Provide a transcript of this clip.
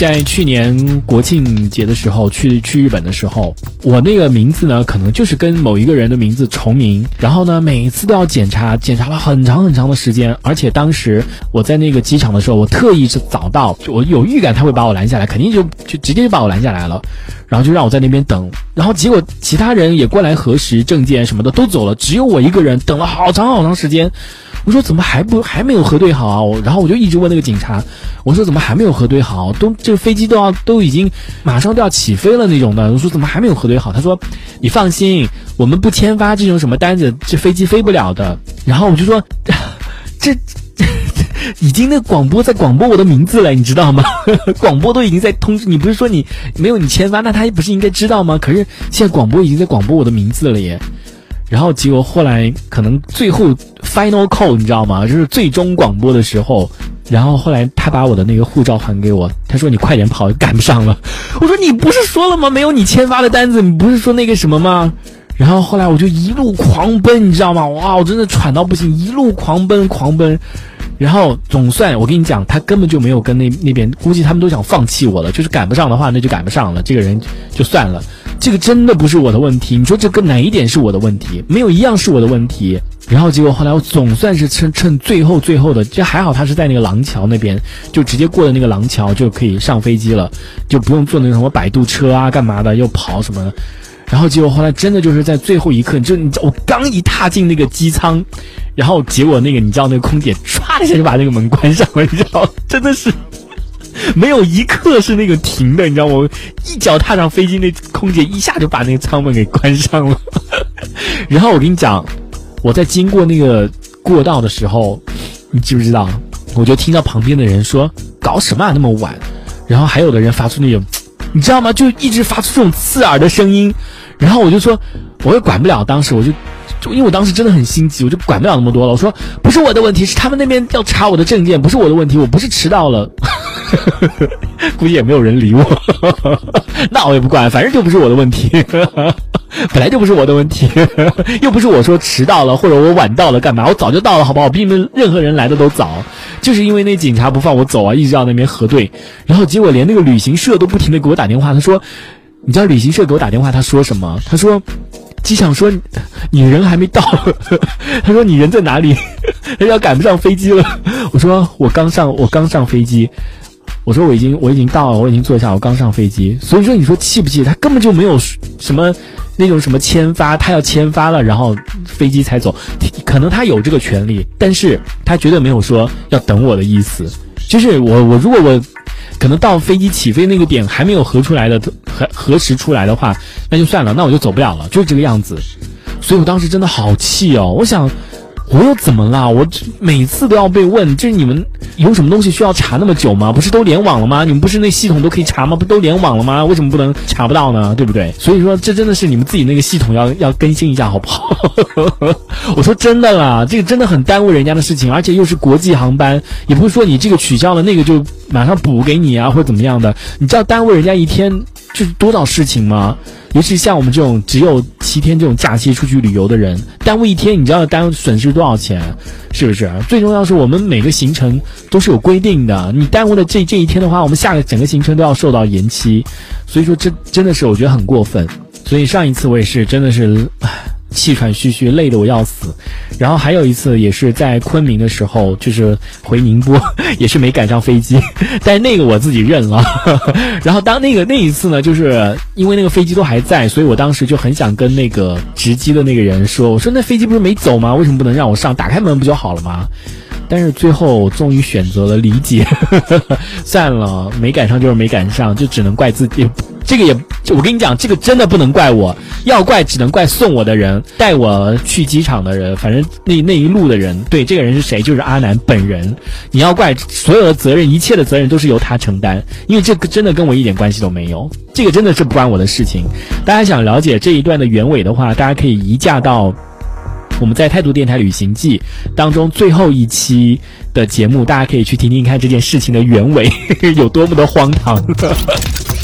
在去年国庆节的时候去去日本的时候，我那个名字呢，可能就是跟某一个人的名字重名，然后呢，每一次都要检查，检查了很长很长的时间，而且当时我在那个机场的时候，我特意是早到，我有预感他会把我拦下来，肯定就就直接就把我拦下来了，然后就让我在那边等，然后结果其他人也过来核实证件什么的都走了，只有我一个人等了好长好长时间。我说怎么还不还没有核对好啊？我然后我就一直问那个警察，我说怎么还没有核对好？都个飞机都要都已经马上都要起飞了那种的。我说怎么还没有核对好？他说你放心，我们不签发这种什么单子，这飞机飞不了的。然后我就说 这这 已经那广播在广播我的名字了，你知道吗？广播都已经在通知你，不是说你没有你签发，那他不是应该知道吗？可是现在广播已经在广播我的名字了耶。然后结果后来可能最后 final call 你知道吗？就是最终广播的时候，然后后来他把我的那个护照还给我，他说你快点跑，赶不上了。我说你不是说了吗？没有你签发的单子，你不是说那个什么吗？然后后来我就一路狂奔，你知道吗？哇，我真的喘到不行，一路狂奔狂奔。然后总算我跟你讲，他根本就没有跟那那边，估计他们都想放弃我了，就是赶不上的话，那就赶不上了，这个人就算了。这个真的不是我的问题，你说这跟哪一点是我的问题？没有一样是我的问题。然后结果后来我总算是趁趁最后最后的，这还好他是在那个廊桥那边，就直接过了那个廊桥就可以上飞机了，就不用坐那个什么摆渡车啊干嘛的，又跑什么的。然后结果后来真的就是在最后一刻，就你我刚一踏进那个机舱，然后结果那个你知道那个空姐唰一下就把那个门关上了，你知道，真的是没有一刻是那个停的，你知道我一脚踏上飞机，那空姐一下就把那个舱门给关上了。然后我跟你讲，我在经过那个过道的时候，你知不知道？我就听到旁边的人说：“搞什么啊，那么晚？”然后还有的人发出那种，你知道吗？就一直发出这种刺耳的声音。然后我就说，我也管不了。当时我就，就因为我当时真的很心急，我就管不了那么多了。我说，不是我的问题，是他们那边要查我的证件，不是我的问题，我不是迟到了。估计也没有人理我，那我也不管，反正就不是我的问题，本来就不是我的问题，又不是我说迟到了或者我晚到了干嘛？我早就到了，好不好？比你们任何人来的都早，就是因为那警察不放我走啊，一直到那边核对，然后结果连那个旅行社都不停的给我打电话，他说。你知道旅行社给我打电话，他说什么？他说，机场说你人还没到，他说你人在哪里？他要赶不上飞机了。我说我刚上，我刚上飞机。我说我已经我已经到了，我已经坐下，我刚上飞机。所以说你说气不气？他根本就没有什么那种什么签发，他要签发了，然后飞机才走。可能他有这个权利，但是他绝对没有说要等我的意思。就是我我如果我。可能到飞机起飞那个点还没有核出来的核核实出来的话，那就算了，那我就走不了了，就是这个样子。所以我当时真的好气哦，我想。我又怎么了？我每次都要被问，这是你们有什么东西需要查那么久吗？不是都联网了吗？你们不是那系统都可以查吗？不都联网了吗？为什么不能查不到呢？对不对？所以说这真的是你们自己那个系统要要更新一下，好不好？我说真的啦，这个真的很耽误人家的事情，而且又是国际航班，也不是说你这个取消了那个就马上补给你啊，或者怎么样的，你知道耽误人家一天就是多少事情吗？尤其像我们这种只有七天这种假期出去旅游的人，耽误一天，你知道耽误损失多少钱？是不是？最重要是我们每个行程都是有规定的，你耽误了这这一天的话，我们下个整个行程都要受到延期。所以说，这真的是我觉得很过分。所以上一次我也是真的是。气喘吁吁，累得我要死。然后还有一次也是在昆明的时候，就是回宁波，也是没赶上飞机，但是那个我自己认了。然后当那个那一次呢，就是因为那个飞机都还在，所以我当时就很想跟那个值机的那个人说：“我说那飞机不是没走吗？为什么不能让我上？打开门不就好了吗？”但是最后终于选择了理解，算了，没赶上就是没赶上，就只能怪自己。这个也，我跟你讲，这个真的不能怪我，要怪只能怪送我的人，带我去机场的人，反正那那一路的人。对，这个人是谁？就是阿南本人。你要怪所有的责任，一切的责任都是由他承担，因为这个真的跟我一点关系都没有，这个真的是不关我的事情。大家想了解这一段的原委的话，大家可以移驾到。我们在态度电台旅行记当中最后一期的节目，大家可以去听听看这件事情的原委 有多么的荒唐。